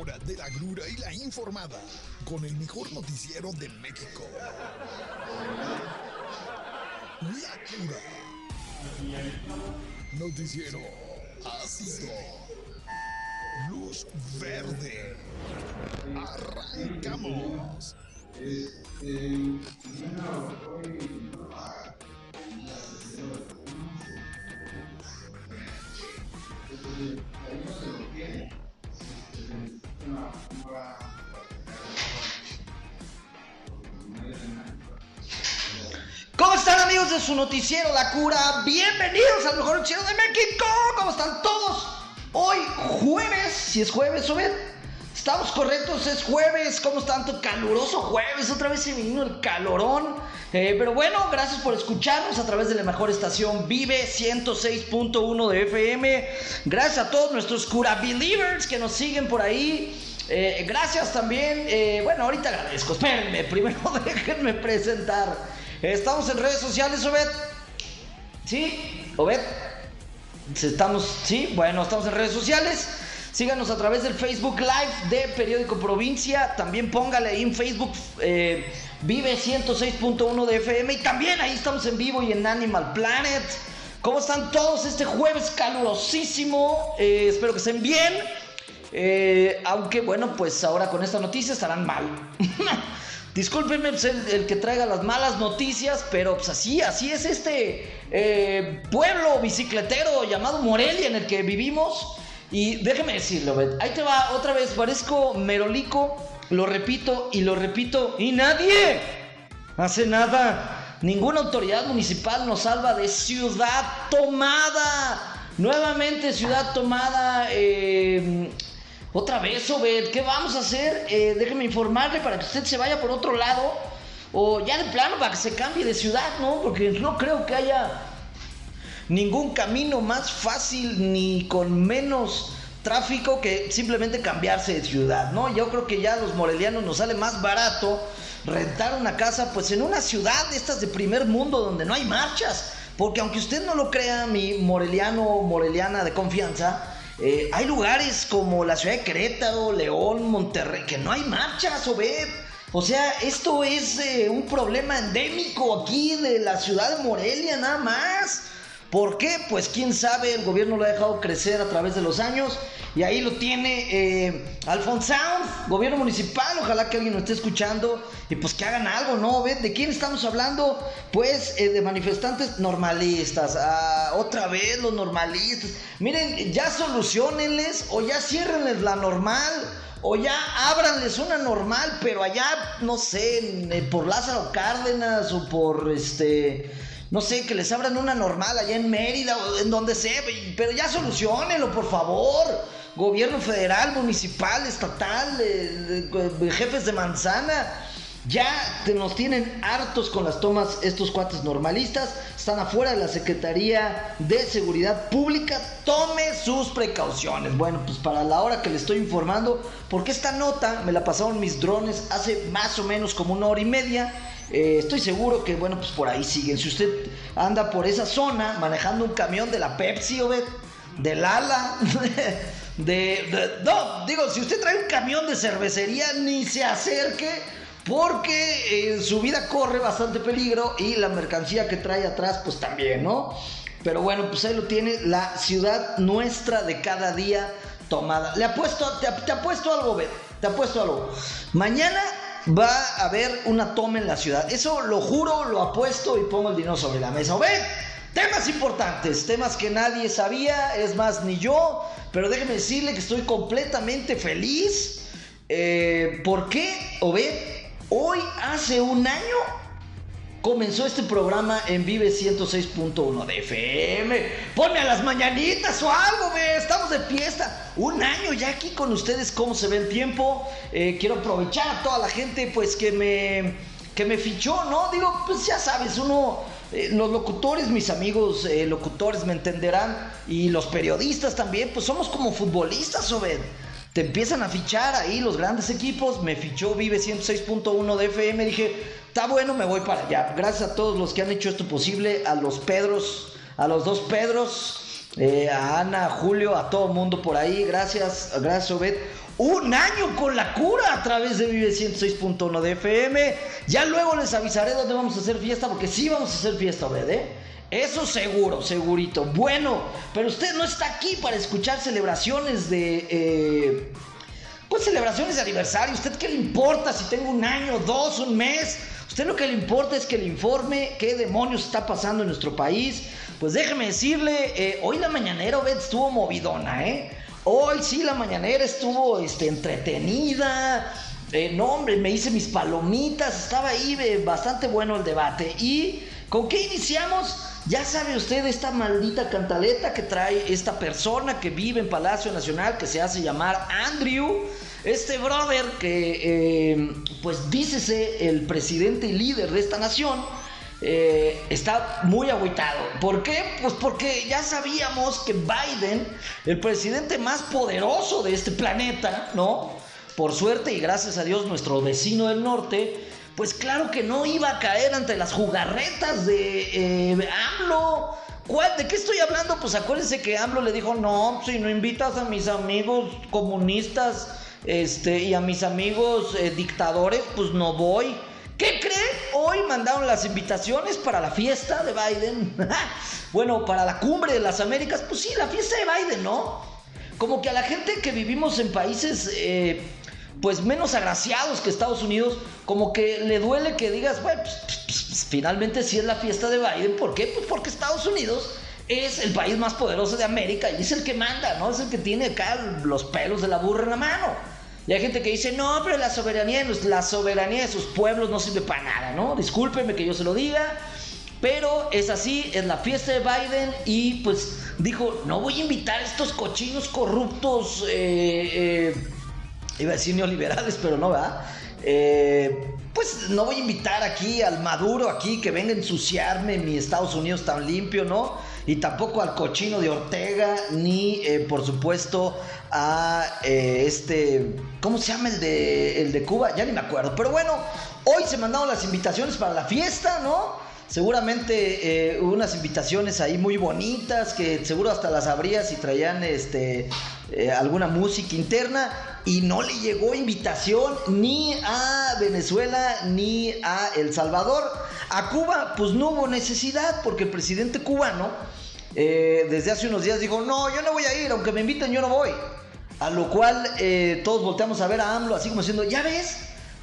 hora de la grura y la informada con el mejor noticiero de México. La cura. Noticiero ácido. Luz verde. Arrancamos. De su noticiero La Cura? Bienvenidos al mejor noticiero de México. ¿Cómo están todos? Hoy jueves, si es jueves, ¿o? Estamos correctos, es jueves. ¿Cómo están? Tanto caluroso jueves. Otra vez se vino el calorón. Eh, pero bueno, gracias por escucharnos a través de la mejor estación Vive 106.1 de FM. Gracias a todos nuestros Cura Believers que nos siguen por ahí. Eh, gracias también. eh, bueno, ahorita agradezco. Espérenme, primero déjenme presentar. Estamos en redes sociales, Obed. ¿Sí? Obed. Estamos, sí, bueno, estamos en redes sociales. Síganos a través del Facebook Live de Periódico Provincia. También póngale ahí en Facebook eh, Vive 106.1 de FM. Y también ahí estamos en vivo y en Animal Planet. ¿Cómo están todos este jueves calurosísimo? Eh, espero que estén bien. Eh, aunque bueno, pues ahora con esta noticia estarán mal. Discúlpenme pues, el, que traiga las malas noticias, pero pues así, así es este eh, pueblo bicicletero llamado Morelia en el que vivimos. Y déjeme decirlo, ahí te va otra vez, parezco merolico, lo repito y lo repito, y nadie hace nada. Ninguna autoridad municipal nos salva de ciudad tomada. Nuevamente ciudad tomada. eh, otra vez, Obed, ¿qué vamos a hacer? Eh, déjeme informarle para que usted se vaya por otro lado. O ya de plano para que se cambie de ciudad, ¿no? Porque no creo que haya ningún camino más fácil ni con menos tráfico que simplemente cambiarse de ciudad, ¿no? Yo creo que ya a los morelianos nos sale más barato rentar una casa pues en una ciudad de estas de primer mundo donde no hay marchas. Porque aunque usted no lo crea, mi moreliano o moreliana de confianza, eh, hay lugares como la ciudad de Querétaro, León, Monterrey, que no hay marchas, Obed. O sea, esto es eh, un problema endémico aquí de la ciudad de Morelia, nada más. ¿Por qué? Pues quién sabe, el gobierno lo ha dejado crecer a través de los años y ahí lo tiene eh, Alfonsound, gobierno municipal, ojalá que alguien lo esté escuchando y pues que hagan algo, ¿no? ¿De quién estamos hablando? Pues eh, de manifestantes normalistas, ah, otra vez los normalistas. Miren, ya solucionenles o ya ciérrenles la normal. O ya ábranles una normal, pero allá, no sé, eh, por Lázaro Cárdenas o por este no sé, que les abran una normal allá en Mérida o en donde sea, pero ya solucionenlo, por favor. Gobierno federal, municipal, estatal, eh, eh, jefes de manzana. Ya nos tienen hartos con las tomas estos cuates normalistas. Están afuera de la Secretaría de Seguridad Pública. Tome sus precauciones. Bueno, pues para la hora que le estoy informando, porque esta nota me la pasaron mis drones hace más o menos como una hora y media. Eh, estoy seguro que, bueno, pues por ahí siguen. Si usted anda por esa zona manejando un camión de la Pepsi, Obed, del Ala, de, No, digo, si usted trae un camión de cervecería, ni se acerque, porque eh, su vida corre bastante peligro y la mercancía que trae atrás, pues también, ¿no? Pero bueno, pues ahí lo tiene, la ciudad nuestra de cada día tomada. Le apuesto, te, te apuesto algo, Obed, te apuesto algo. Mañana va a haber una toma en la ciudad. Eso lo juro, lo apuesto y pongo el dinero sobre la mesa. Obed, temas importantes, temas que nadie sabía, es más, ni yo. Pero déjeme decirle que estoy completamente feliz. Eh, ¿Por qué? Hoy hace un año comenzó este programa en Vive 106.1 de FM. Ponme a las mañanitas o algo, ve. Estamos de fiesta. Un año ya aquí con ustedes. ¿Cómo se ve el tiempo? Eh, quiero aprovechar a toda la gente, pues que me que me fichó, ¿no? Digo, pues ya sabes, uno. eh, los locutores, mis amigos eh, locutores me entenderán, y los periodistas también, pues somos como futbolistas, Obed. Te empiezan a fichar ahí los grandes equipos. Me fichó Vive 106.1 de FM. Dije, está bueno, me voy para allá. Gracias a todos los que han hecho esto posible. A los Pedros, a los dos Pedros. eh, a Ana, a Julio, a todo el mundo por ahí. Gracias, gracias Obed. Un año con la cura a través de Vive 106.1 de FM. Ya luego les avisaré dónde vamos a hacer fiesta, porque sí vamos a hacer fiesta, Obed, ¿eh? Eso seguro, segurito. Bueno, pero usted no está aquí para escuchar celebraciones de... Eh, pues celebraciones de aniversario. ¿Usted qué le importa si tengo un año, dos, un mes? Usted lo que le importa es que le informe qué demonios está pasando en nuestro país. Pues déjeme decirle, eh, hoy la mañanera, Obed, estuvo movidona, ¿eh? Hoy sí la mañanera estuvo este, entretenida. Eh, no, hombre, me hice mis palomitas. Estaba ahí bastante bueno el debate. ¿Y con qué iniciamos? Ya sabe usted esta maldita cantaleta que trae esta persona que vive en Palacio Nacional, que se hace llamar Andrew. Este brother que, eh, pues dícese el presidente y líder de esta nación, eh, está muy agüitado. ¿Por qué? Pues porque ya sabíamos que Biden, el presidente más poderoso de este planeta, ¿no? Por suerte y gracias a Dios, nuestro vecino del norte, pues claro que no iba a caer ante las jugarretas de eh, AMLO. ¿Cuál, ¿De qué estoy hablando? Pues acuérdense que AMLO le dijo, no, si no invitas a mis amigos comunistas este, y a mis amigos eh, dictadores, pues no voy. ¿Qué cree? Hoy mandaron las invitaciones para la fiesta de Biden. bueno, para la cumbre de las Américas, pues sí, la fiesta de Biden, ¿no? Como que a la gente que vivimos en países... Eh, pues menos agraciados que Estados Unidos, como que le duele que digas, bueno, pues, pues, pues, finalmente sí es la fiesta de Biden. ¿Por qué? Pues porque Estados Unidos es el país más poderoso de América y es el que manda, ¿no? Es el que tiene acá los pelos de la burra en la mano. Y hay gente que dice, no, pero la soberanía, la soberanía de sus pueblos no sirve para nada, ¿no? Discúlpeme que yo se lo diga. Pero es así, es la fiesta de Biden y pues dijo, no voy a invitar a estos cochinos corruptos eh, eh, iba a decir neoliberales, pero no, ¿verdad? Eh, pues no voy a invitar aquí al Maduro aquí que venga a ensuciarme mi Estados Unidos tan limpio, ¿no? Y tampoco al cochino de Ortega, ni eh, por supuesto a eh, este, ¿cómo se llama el de, el de Cuba? Ya ni me acuerdo. Pero bueno, hoy se mandaron las invitaciones para la fiesta, ¿no? Seguramente eh, unas invitaciones ahí muy bonitas que seguro hasta las abrías si traían este eh, alguna música interna y no le llegó invitación ni a Venezuela ni a El Salvador. A Cuba pues no hubo necesidad porque el presidente cubano eh, desde hace unos días dijo, no, yo no voy a ir, aunque me inviten yo no voy. A lo cual todos volteamos a ver a AMLO así como diciendo, ya ves,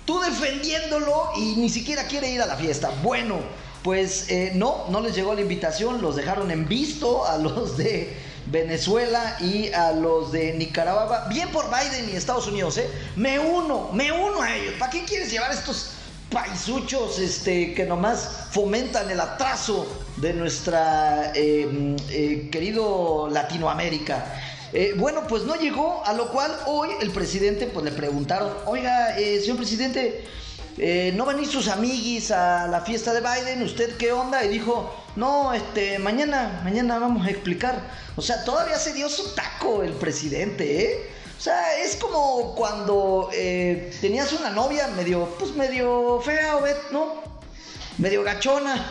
tú defendiéndolo y ni siquiera quiere ir a la fiesta. Bueno, pues eh, no, no les llegó la invitación, los dejaron en visto a los de Venezuela y a los de Nicaragua. Bien por Biden y Estados Unidos, ¿eh? Me uno, me uno a ellos. ¿Para qué quieres llevar estos paisuchos este, que nomás fomentan el atraso de nuestra eh, eh, querido Latinoamérica? bueno, pues no llegó, a lo cual hoy el presidente pues le preguntaron, oiga, señor presidente, eh, no venir sus amiguis a la fiesta de Biden, ¿usted qué onda? Y dijo, no, este, mañana, mañana vamos a explicar. O sea, todavía se dio su taco el presidente, ¿eh? O sea, es como cuando eh, tenías una novia medio, pues medio fea, ¿no? Medio gachona.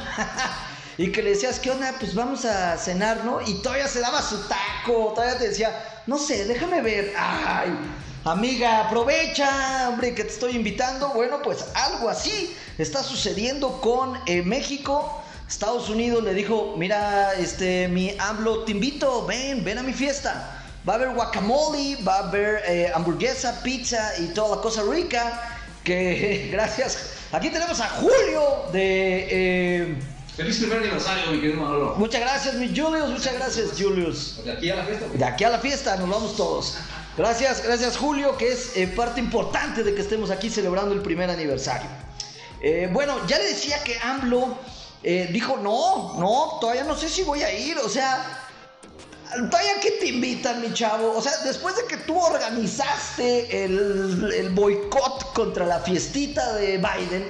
y que le decías, ¿qué onda? Pues vamos a cenar, ¿no? Y todavía se daba su taco, todavía te decía, no sé, déjame ver. Ay, Amiga, aprovecha, hombre, que te estoy invitando. Bueno, pues algo así está sucediendo con eh, México. Estados Unidos le dijo, mira, este, mi AMLO, te invito, ven, ven a mi fiesta. Va a haber guacamole, va a haber eh, hamburguesa, pizza y toda la cosa rica. Que gracias. Aquí tenemos a Julio de... Eh, Feliz primer aniversario, mi querido Manolo. Muchas gracias, mi Julius. Muchas gracias, Julius. De aquí a la fiesta. De aquí a la fiesta, nos vamos todos. Gracias, gracias Julio, que es eh, parte importante de que estemos aquí celebrando el primer aniversario. Eh, bueno, ya le decía que AMLO eh, dijo, no, no, todavía no sé si voy a ir, o sea, todavía que te invitan, mi chavo, o sea, después de que tú organizaste el, el boicot contra la fiestita de Biden,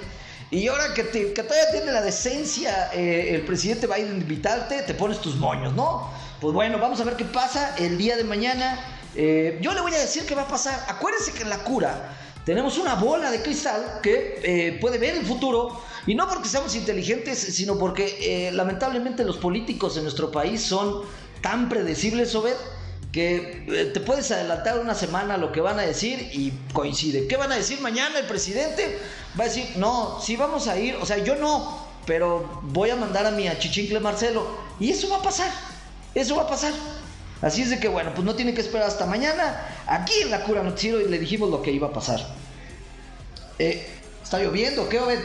y ahora que, que todavía tiene la decencia el presidente Biden de invitarte, te pones tus moños, ¿no? Pues bueno, vamos a ver qué pasa el día de mañana. Eh, yo le voy a decir qué va a pasar. Acuérdense que en la cura tenemos una bola de cristal que eh, puede ver el futuro. Y no porque seamos inteligentes, sino porque eh, lamentablemente los políticos en nuestro país son tan predecibles, Obed, que eh, te puedes adelantar una semana lo que van a decir y coincide. ¿Qué van a decir mañana el presidente? Va a decir, no, sí vamos a ir, o sea, yo no, pero voy a mandar a mi achichincle Marcelo. Y eso va a pasar, eso va a pasar. Así es de que, bueno, pues no tiene que esperar hasta mañana. Aquí en la cura noticiero le dijimos lo que iba a pasar. Eh, está lloviendo, ¿qué Obed?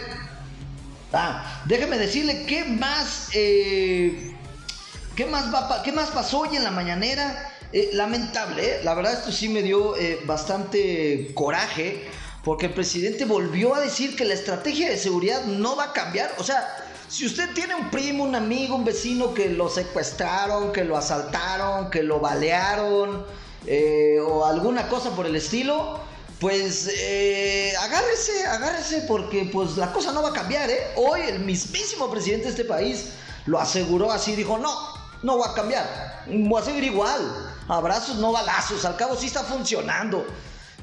Ah, déjeme decirle qué más, eh, qué más va, qué más pasó hoy en la mañanera. Eh, lamentable, ¿eh? la verdad esto sí me dio eh, bastante coraje porque el presidente volvió a decir que la estrategia de seguridad no va a cambiar. O sea, si usted tiene un primo, un amigo, un vecino que lo secuestraron, que lo asaltaron, que lo balearon o alguna cosa por el estilo, pues agárrese, agárrese porque pues la cosa no va a cambiar. Hoy el mismísimo presidente de este país lo aseguró así, dijo, no, no va a cambiar, voy a seguir igual abrazos, no balazos, al cabo sí está funcionando.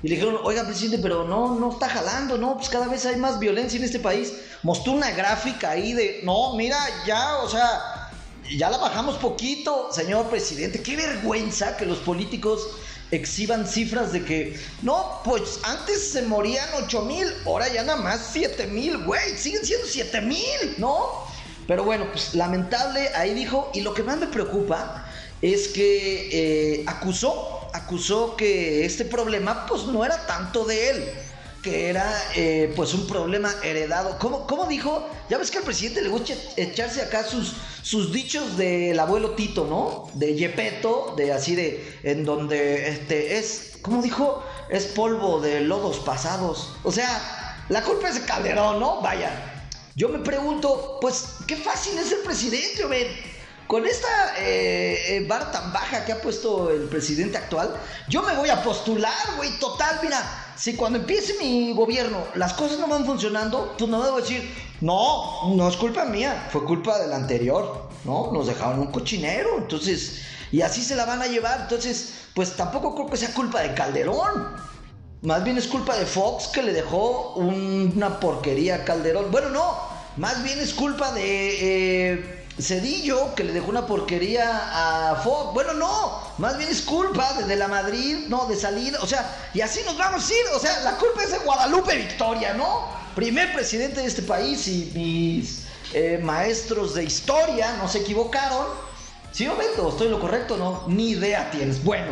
Y le dijeron, oiga, presidente, pero no, no está jalando, no, pues cada vez hay más violencia en este país. Mostró una gráfica ahí de, no, mira, ya, o sea, ya la bajamos poquito, señor presidente. Qué vergüenza que los políticos exhiban cifras de que, no, pues antes se morían 8 mil, ahora ya nada más 7 mil, güey, siguen siendo 7 mil, ¿no? Pero bueno, pues lamentable, ahí dijo, y lo que más me preocupa es que eh, acusó, acusó que este problema pues no era tanto de él, que era eh, pues un problema heredado. ¿Cómo, ¿Cómo, dijo? Ya ves que al presidente le gusta echarse acá sus, sus dichos del abuelo Tito, ¿no? De Yepeto, de así de, en donde este es, ¿cómo dijo? Es polvo de lodos pasados. O sea, la culpa es de Calderón, ¿no? Vaya. Yo me pregunto, pues, qué fácil es el presidente, ver con esta eh, eh tan baja que ha puesto el presidente actual, yo me voy a postular, güey, total, mira, si cuando empiece mi gobierno las cosas no van funcionando, pues no debo decir, no, no es culpa mía, fue culpa del anterior, ¿no? Nos dejaron un cochinero, entonces, y así se la van a llevar, entonces, pues tampoco creo que sea culpa de Calderón. Más bien es culpa de Fox que le dejó una porquería a Calderón. Bueno, no, más bien es culpa de... Eh, Cedillo, que le dejó una porquería a Fox. Bueno, no, más bien es culpa de, la Madrid, no, de salir. O sea, y así nos vamos a ir. O sea, la culpa es de Guadalupe Victoria, ¿no? Primer presidente de este país y mis eh, maestros de historia no se equivocaron. ¿Sí o no? ¿Estoy lo correcto no? Ni idea tienes. Bueno,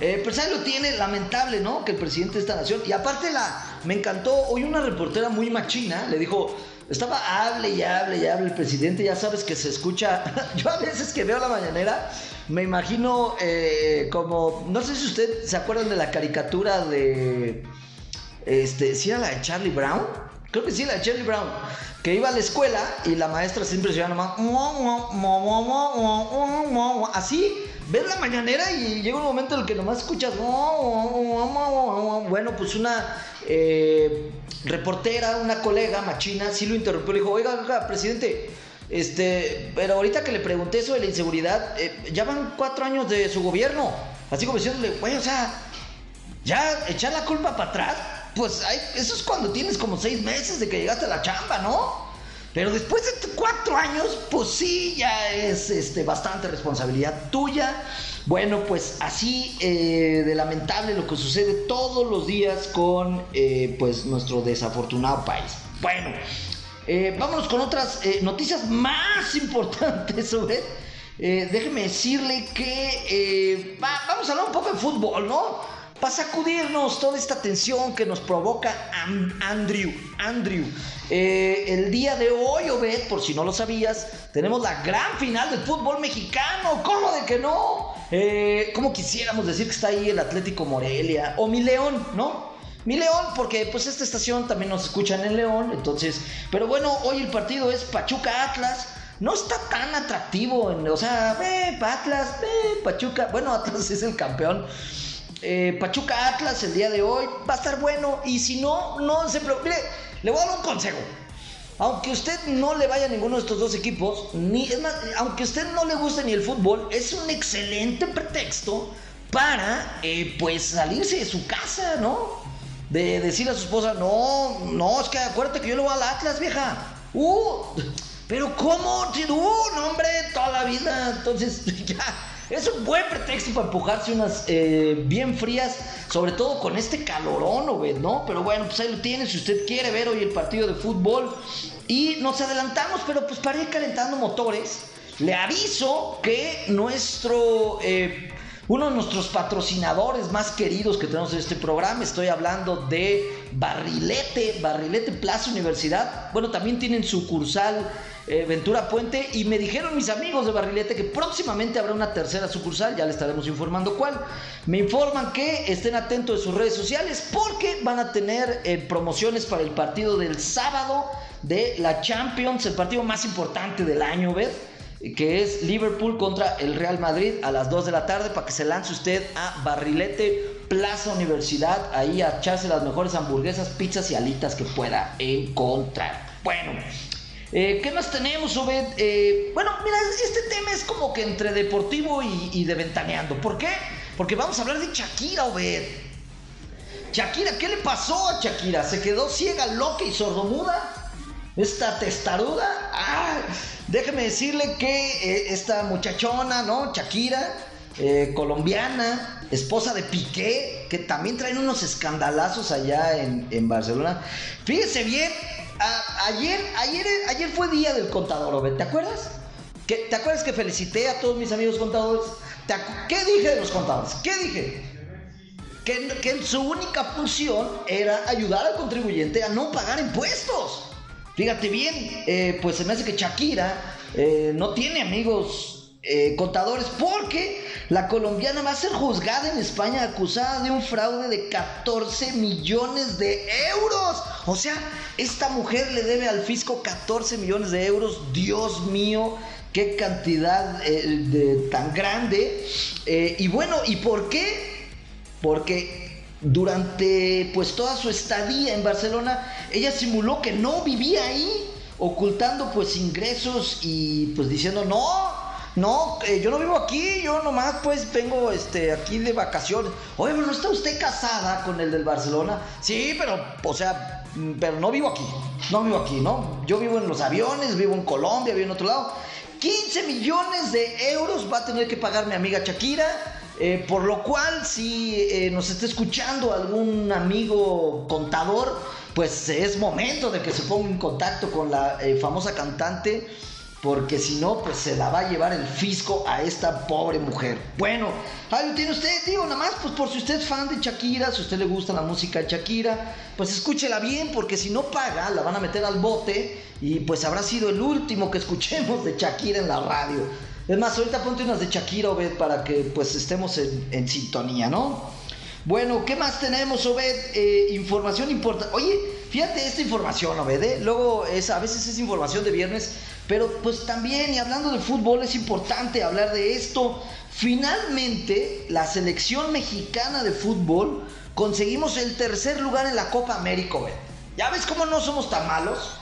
eh, pues ahí lo tiene, lamentable, ¿no? Que el presidente de esta nación. Y aparte, la, me encantó, hoy una reportera muy machina le dijo estaba hable y hable y hable el presidente, ya sabes que se escucha. Yo a veces que veo la mañanera, me imagino eh, como. No sé si usted se acuerdan de la caricatura de. Este, si era la de Charlie Brown. Creo que sí, la de Charlie Brown. Que iba a la escuela y la maestra siempre se nomás. Así, ves la mañanera y llega un momento en el que nomás escuchas. Bueno, pues una. Eh, reportera, una colega machina, sí lo interrumpió, le dijo, oiga, oiga, presidente, este, pero ahorita que le pregunté eso de la inseguridad, eh, ya van cuatro años de su gobierno, así como diciéndole, güey, o sea, ya echar la culpa para atrás, pues hay, eso es cuando tienes como seis meses de que llegaste a la chamba, ¿no? Pero después de cuatro años, pues sí, ya es este, bastante responsabilidad tuya. Bueno, pues así eh, de lamentable lo que sucede todos los días con eh, pues nuestro desafortunado país. Bueno, eh, vámonos con otras noticias más importantes sobre... déjeme decirle que vamos a hablar un poco de fútbol, ¿no? para sacudirnos toda esta tensión que nos provoca Andrew. Andrew, el día de hoy, Obed, por si no lo sabías, tenemos la gran final del fútbol mexicano. ¿Cómo de que no? Eh, ¿Cómo quisiéramos decir que está ahí el Atlético Morelia? O mi León, ¿no? Mi León, porque pues esta estación también nos escuchan en León, entonces, pero bueno, hoy el partido es Pachuca Atlas. No está tan atractivo, o sea, eh, Atlas, eh, Pachuca, bueno, Atlas es el campeón. Eh, Pachuca Atlas el día de hoy va a estar bueno. Y si no, no se preocupe. Mire, le voy a dar un consejo. Aunque usted no le vaya a ninguno de estos dos equipos, ni, aunque usted no le guste ni el fútbol, es un excelente pretexto para eh, pues salirse de su casa, ¿no? De decirle a su esposa, no, no, es que acuérdate que yo le voy al Atlas, vieja. Uh, pero ¿cómo? Uh, no, hombre, toda la vida. Entonces, ya es un buen pretexto para empujarse unas eh, bien frías, sobre todo con este calorón, ¿no? Pero bueno, pues ahí lo tiene, si usted quiere ver hoy el partido de fútbol. Y nos adelantamos, pero pues para ir calentando motores, le aviso que nuestro... Eh, uno de nuestros patrocinadores más queridos que tenemos en este programa, estoy hablando de Barrilete, Barrilete Plaza Universidad. Bueno, también tienen sucursal eh, Ventura Puente y me dijeron mis amigos de Barrilete que próximamente habrá una tercera sucursal, ya les estaremos informando cuál. Me informan que estén atentos de sus redes sociales porque van a tener eh, promociones para el partido del sábado de la Champions, el partido más importante del año, ¿ves? que es Liverpool contra el Real Madrid a las 2 de la tarde para que se lance usted a Barrilete Plaza Universidad, ahí a echarse las mejores hamburguesas, pizzas y alitas que pueda encontrar. Bueno, eh, ¿qué más tenemos, Obed? Eh, bueno, mira, este tema es como que entre deportivo y, y de ventaneando. ¿Por qué? Porque vamos a hablar de Shakira, Obed. Shakira, ¿qué le pasó a Shakira? ¿Se quedó ciega, loca y sordomuda? esta testaruda. Déjeme decirle que eh, esta muchachona, ¿no? Shakira, eh, colombiana, esposa de Piqué, que también traen unos escandalazos allá en, Barcelona. Fíjese bien, ayer, ayer, ayer fue día del contador, ¿te acuerdas? ¿Te acuerdas que felicité a todos mis amigos contadores? ¿Qué dije de los contadores? ¿Qué dije? Que, que su única función era ayudar al contribuyente a no pagar impuestos. Fíjate bien, eh, pues se me hace que Shakira eh, no tiene amigos eh, contadores porque la colombiana va a ser juzgada en España acusada de un fraude de 14 millones de euros. O sea, esta mujer le debe al fisco 14 millones de euros. Dios mío, qué cantidad de, tan grande. y bueno, ¿y por qué? Porque durante pues toda su estadía en Barcelona, ella simuló que no vivía ahí, ocultando pues ingresos y pues diciendo, no, no, eh, yo no vivo aquí, yo nomás pues vengo este, aquí de vacaciones. Oye, pero ¿no está usted casada con el del Barcelona? Sí, pero, o sea, pero no vivo aquí, no vivo aquí, ¿no? Yo vivo en los aviones, vivo en Colombia, vivo en otro lado. 15 millones de euros va a tener que pagar mi amiga Shakira eh, por lo cual, si eh, nos está escuchando algún amigo contador, pues es momento de que se ponga en contacto con la famosa cantante, porque si no, pues se la va a llevar el fisco a esta pobre mujer. Bueno, ahí lo tiene usted, digo, nada más, pues por si usted es fan de Shakira, si usted le gusta la música de Shakira, pues escúchela bien, porque si no paga, la van a meter al bote y pues habrá sido el último que escuchemos de Shakira en la radio. Es más, ahorita ponte unas de Shakira, Obed, para que pues estemos en, sintonía, ¿no? Bueno, ¿qué más tenemos, Obed? Eh, información importante. Oye, fíjate esta información, Obed, ¿eh? Luego, es, a veces es información de viernes, pero pues también, y hablando de fútbol, es importante hablar de esto. Finalmente, la selección mexicana de fútbol conseguimos el tercer lugar en la Copa América. ¿Ya ves cómo no somos tan malos?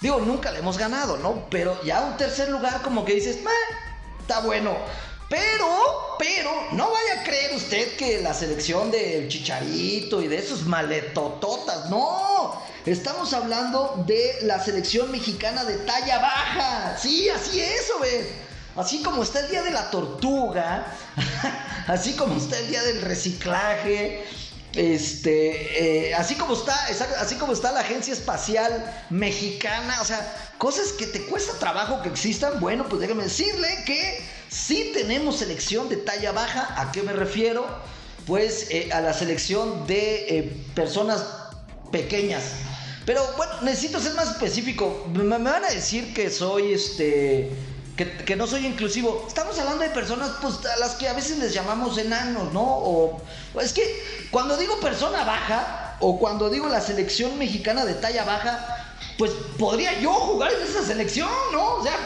Digo, nunca le hemos ganado, ¿no? Pero ya un tercer lugar como que dices, está bueno. Pero, pero, no vaya a creer usted que la selección del Chicharito y de esos maletototas, no. Estamos hablando de la selección mexicana de talla baja. Sí, así es, ve. Así como está el día de la tortuga, así como está el día del reciclaje, este, eh, así como está, así como está la agencia espacial mexicana, o sea, cosas que te cuesta trabajo que existan, bueno, pues déjame decirle que sí tenemos selección de talla baja, ¿a qué me refiero? Pues eh, a la selección de eh, personas pequeñas. Pero bueno, necesito ser más específico. Me, van a decir que soy este que, no soy inclusivo. Estamos hablando de personas pues, a las que a veces les llamamos enanos, ¿no? O es que cuando digo persona baja o cuando digo la selección mexicana de talla baja, pues podría yo jugar en esa selección, ¿no? O sea,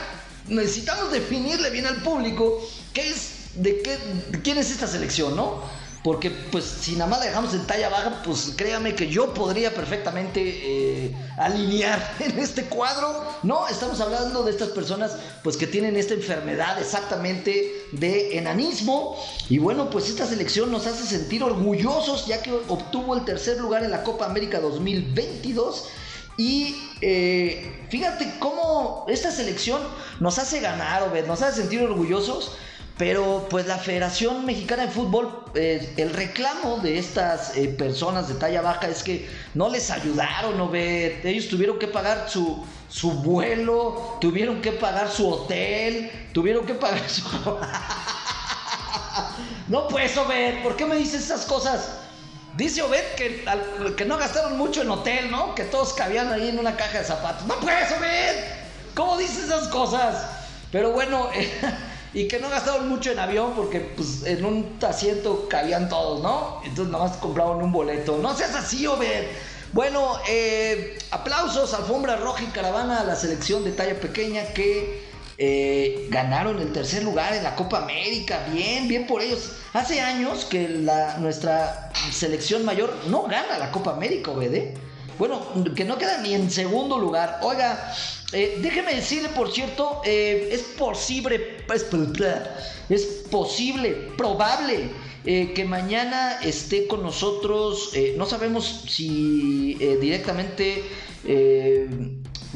necesitamos definirle bien al público qué es, de qué, quién es esta selección, ¿no? Porque pues si nada más la dejamos en talla baja, pues créame que yo podría perfectamente eh, alinear en este cuadro. No, estamos hablando de estas personas pues que tienen esta enfermedad exactamente de enanismo. Y bueno, pues esta selección nos hace sentir orgullosos ya que obtuvo el tercer lugar en la Copa América 2022. Y eh, fíjate cómo esta selección nos hace ganar, nos hace sentir orgullosos Pero pues la Federación Mexicana de Fútbol, eh, el reclamo de estas eh, personas de talla baja es que no les ayudaron, ¿no ve? Ellos tuvieron que pagar su, su vuelo, tuvieron que pagar su hotel, tuvieron que pagar su... no pues, Obed, ¿por qué me dices esas cosas? Dice Obed que, no gastaron mucho en hotel, ¿no? Que todos cabían ahí en una caja de zapatos. No pues, Obed, ¿cómo dices esas cosas? Pero bueno... y que no gastaron mucho en avión porque pues en un asiento cabían todos, ¿no? Entonces nada más compraron un boleto. No seas así, Obed. Bueno, eh, aplausos, alfombra roja y caravana a la selección de talla pequeña que eh, ganaron el tercer lugar en la Copa América. Bien, bien por ellos. Hace años que la, nuestra selección mayor no gana la Copa América, Obed. ¿eh? Bueno, que no queda ni en segundo lugar. Oiga, eh, déjeme decirle, por cierto, eh, es posible, es, posible, probable eh, que mañana esté con nosotros, no sabemos si directamente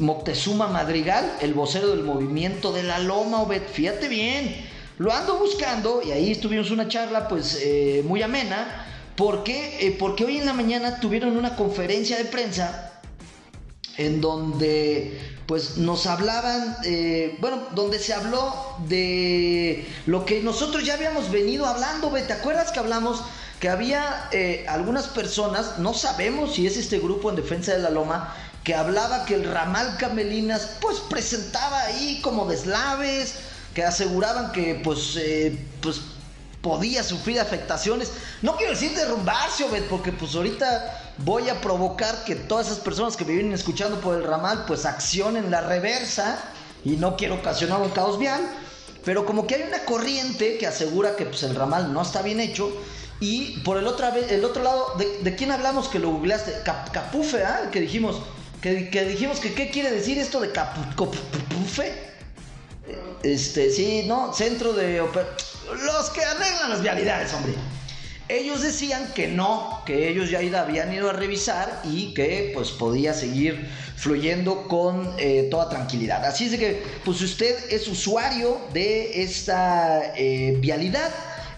Moctezuma Madrigal, el vocero del movimiento de la Loma, Obed, fíjate bien, lo ando buscando y ahí tuvimos una charla pues muy amena. ¿Por qué? porque hoy en la mañana tuvieron una conferencia de prensa en donde pues nos hablaban, eh, bueno, donde se habló de lo que nosotros ya habíamos venido hablando, ¿te acuerdas que hablamos que había eh, algunas personas, no sabemos si es este grupo en defensa de la loma, que hablaba que el ramal Camelinas pues presentaba ahí como deslaves, que aseguraban que pues, eh, pues podía sufrir afectaciones. No quiero decir derrumbarse, Obed, porque pues ahorita voy a provocar que todas esas personas que me vienen escuchando por el ramal pues accionen la reversa y no quiero ocasionar un caos vial. Pero como que hay una corriente que asegura que pues, el ramal no está bien hecho. Y por el el otro lado, ¿de, quién hablamos que lo googleaste? Capufe, ¿ah? Que dijimos, que, dijimos que qué quiere decir esto de Capufe. Este, sí, no, centro de los que arreglan las vialidades, hombre. Ellos decían que no, que ellos ya habían ido a revisar y que pues podía seguir fluyendo con eh, toda tranquilidad. Así es de que, pues si usted es usuario de esta eh, vialidad,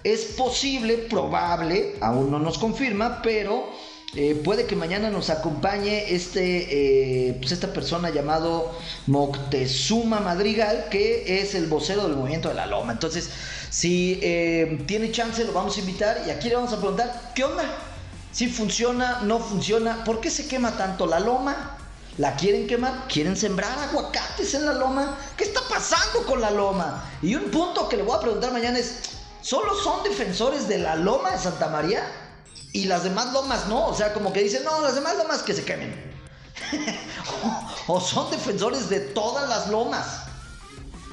es posible, probable, aún no nos confirma, pero eh, puede que mañana nos acompañe este, eh, pues esta persona llamado Moctezuma Madrigal, que es el vocero del movimiento de la Loma. Entonces, si eh, tiene chance, lo vamos a invitar y aquí le vamos a preguntar, ¿qué onda? Si funciona, no funciona, ¿por qué se quema tanto la loma? ¿La quieren quemar? ¿Quieren sembrar aguacates en la loma? ¿Qué está pasando con la loma? Y un punto que le voy a preguntar mañana es, ¿solo son defensores de la loma de Santa María? Y las demás lomas no. O sea, como que dicen, no, las demás lomas que se quemen. o, son defensores de todas las lomas.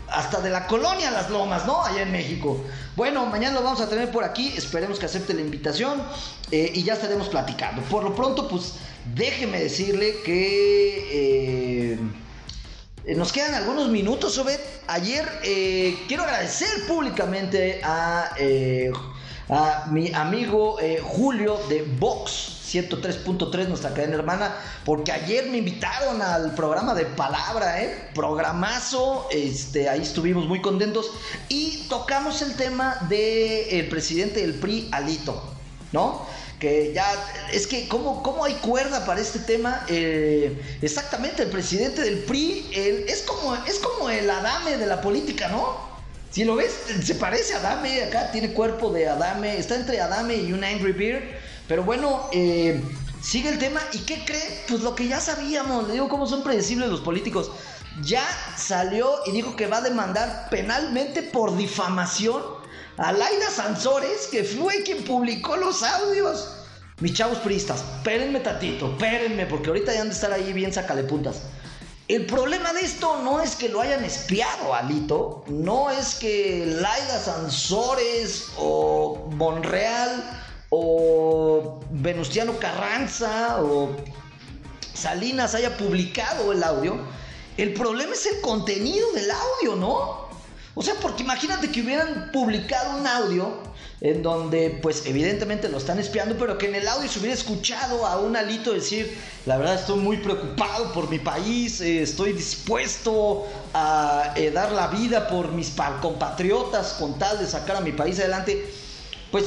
Hasta de la colonia Las Lomas, ¿no? Allá en México. Bueno, mañana lo vamos a tener por aquí. Esperemos que acepte la invitación. Eh, y ya estaremos platicando. Por lo pronto, pues déjeme decirle que... Eh, nos quedan algunos minutos, Obed. Ayer eh, quiero agradecer públicamente a a mi amigo eh, Julio de Vox 103.3, nuestra cadena hermana, porque ayer me invitaron al programa de Palabra, ¿eh? Programazo, este, ahí estuvimos muy contentos y tocamos el tema del presidente del PRI, Alito, ¿no? que ya es que cómo, cómo hay cuerda para este tema eh, exactamente el presidente del PRI es como es como el adame de la política no si lo ves, se parece a Adame, acá tiene cuerpo de Adame, está entre Adame y un Angry Beard. Pero bueno, eh, sigue el tema. ¿Y qué cree? Pues lo que ya sabíamos, le digo cómo son predecibles los políticos. Ya salió y dijo que va a demandar penalmente por difamación a Laida Sansores, que fue quien publicó los audios. Mis chavos priistas, espérenme tantito, espérenme, porque ahorita ya han de estar ahí bien sacale puntas. El problema de esto no es que lo hayan espiado, Alito, no es que Laida Sansores o Monreal o Venustiano Carranza o Salinas haya publicado el audio. El problema es el contenido del audio, ¿no? O sea, porque imagínate que hubieran publicado un audio en donde pues evidentemente lo están espiando, pero que en el audio se hubiera escuchado a un alito decir, la verdad estoy muy preocupado por mi país, eh, estoy dispuesto a eh, dar la vida por mis compatriotas con tal de sacar a mi país adelante, pues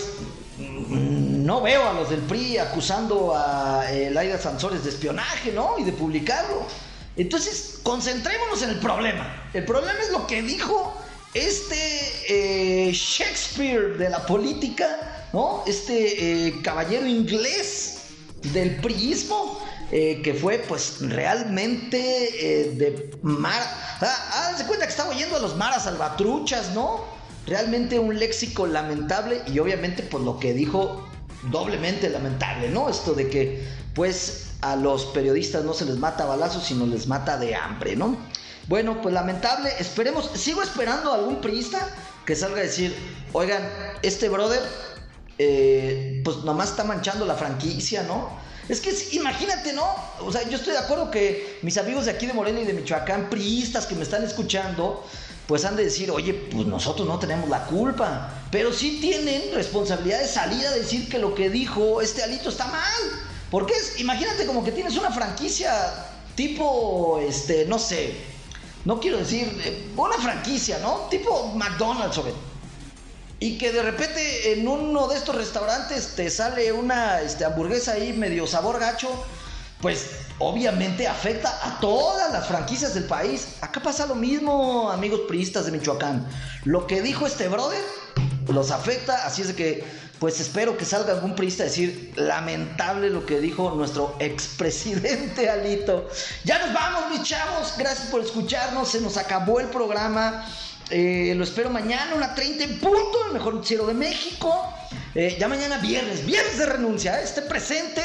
mm, no veo a los del PRI acusando a eh, Laida Sansores de espionaje, ¿no? Y de publicarlo. Entonces, concentrémonos en el problema. El problema es lo que dijo este eh, Shakespeare de la política, ¿no? Este eh, caballero inglés del priismo, eh, que fue pues realmente de mar... Ah, se cuenta que estaba oyendo a los maras salvatruchas, ¿no? Realmente un léxico lamentable y obviamente pues lo que dijo doblemente lamentable, ¿no? Esto de que pues a los periodistas no se les mata balazos, sino les mata de hambre, ¿no? Bueno, pues lamentable, esperemos, sigo esperando a algún priista que salga a decir, oigan, este brother, eh, pues nomás está manchando la franquicia, ¿no? Es que imagínate, ¿no? O sea, yo estoy de acuerdo que mis amigos de aquí de Morena y de Michoacán, priistas que me están escuchando, pues han de decir, oye, pues nosotros no tenemos la culpa, pero sí tienen responsabilidad de salir a decir que lo que dijo este alito está mal. Porque es, imagínate como que tienes una franquicia tipo, este, no sé, no quiero decir, eh, una franquicia, ¿no? Tipo McDonald's, ¿o Y que de repente en uno de estos restaurantes te sale una este, hamburguesa ahí medio sabor gacho, pues obviamente afecta a todas las franquicias del país. Acá pasa lo mismo, amigos priistas de Michoacán. Lo que dijo este brother los afecta, así es de que pues espero que salga algún priista a decir lamentable lo que dijo nuestro expresidente Alito. Ya nos vamos, mis chavos. Gracias por escucharnos. Se nos acabó el programa. Eh, lo espero mañana, una 30 en punto, el mejor noticiero de México. Eh, ya mañana viernes, viernes de renuncia. Esté presente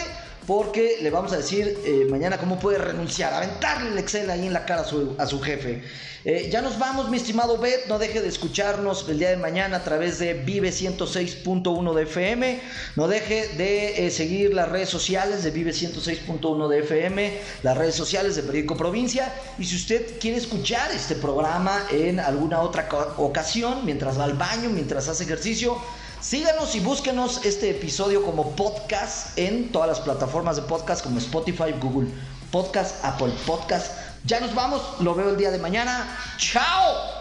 porque le vamos a decir eh, mañana cómo puede renunciar, aventarle el Excel ahí en la cara a su, jefe. Eh, ya nos vamos, mi estimado Bet, no deje de escucharnos el día de mañana a través de Vive 106.1 de FM, no deje de eh, seguir las redes sociales de Vive 106.1 de FM, las redes sociales de Periódico Provincia, y si usted quiere escuchar este programa en alguna otra ocasión, mientras va al baño, mientras hace ejercicio, Síganos y búsquenos este episodio como podcast en todas las plataformas de podcast como Spotify, Google Podcast, Apple Podcast. Ya nos vamos, lo veo el día de mañana. ¡Chao!